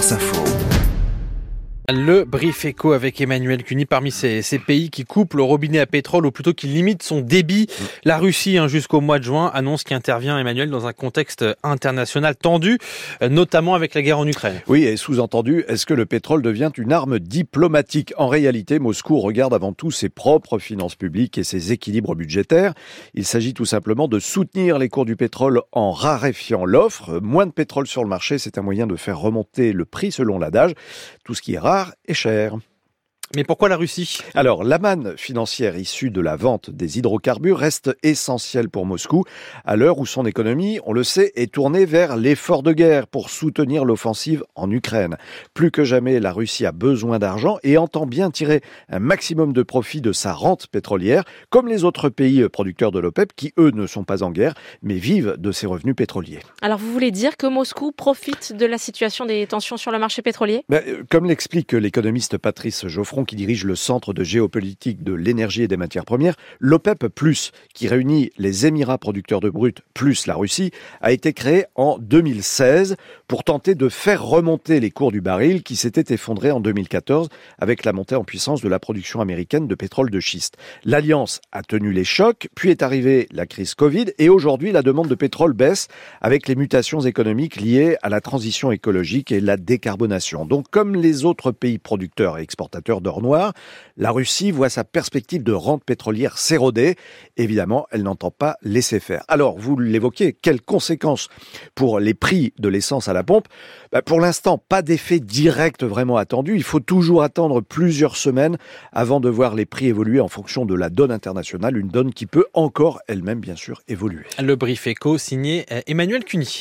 France Info. Le brief éco avec Emmanuel Cuny parmi ces, pays qui coupent le robinet à pétrole ou plutôt qui limitent son débit. La Russie, hein, jusqu'au mois de juin, annonce qu'il intervient, Emmanuel, dans un contexte international tendu, euh, notamment avec la guerre en Ukraine. Oui, et sous-entendu, est-ce que le pétrole devient une arme diplomatique? En réalité, Moscou regarde avant tout ses propres finances publiques et ses équilibres budgétaires. Il s'agit tout simplement de soutenir les cours du pétrole en raréfiant l'offre. Moins de pétrole sur le marché, c'est un moyen de faire remonter le prix selon l'adage. Tout ce qui est rare et cher. Mais pourquoi la Russie? Alors, la manne financière issue de la vente des hydrocarbures reste essentielle pour Moscou, à l'heure où son économie, on le sait, est tournée vers l'effort de guerre pour soutenir l'offensive en Ukraine. Plus que jamais, la Russie a besoin d'argent et entend bien tirer un maximum de profit de sa rente pétrolière, comme les autres pays producteurs de l'OPEP qui, eux, ne sont pas en guerre, mais vivent de ses revenus pétroliers. Alors, vous voulez dire que Moscou profite de la situation des tensions sur le marché pétrolier? Ben, Comme l'explique l'économiste Patrice Geoffron, qui dirige le Centre de géopolitique de l'énergie et des matières premières, l'OPEP+, qui réunit les Émirats producteurs de brut plus la Russie, a été créé en 2016 pour tenter de faire remonter les cours du baril qui s'étaient effondrés en 2014 avec la montée en puissance de la production américaine de pétrole de schiste. L'alliance a tenu les chocs, puis est arrivée la crise Covid et aujourd'hui la demande de pétrole baisse avec les mutations économiques liées à la transition écologique et la décarbonation. Donc comme les autres pays producteurs et exportateurs noir, la Russie voit sa perspective de rente pétrolière s'éroder. Évidemment, elle n'entend pas laisser faire. Alors, vous l'évoquez, quelles conséquences pour les prix de l'essence à la pompe? Bah, Pour l'instant, pas d'effet direct vraiment attendu. Il faut toujours attendre plusieurs semaines avant de voir les prix évoluer en fonction de la donne internationale, une donne qui peut encore elle-même, bien sûr, évoluer. Le brief éco signé Emmanuel Cuny.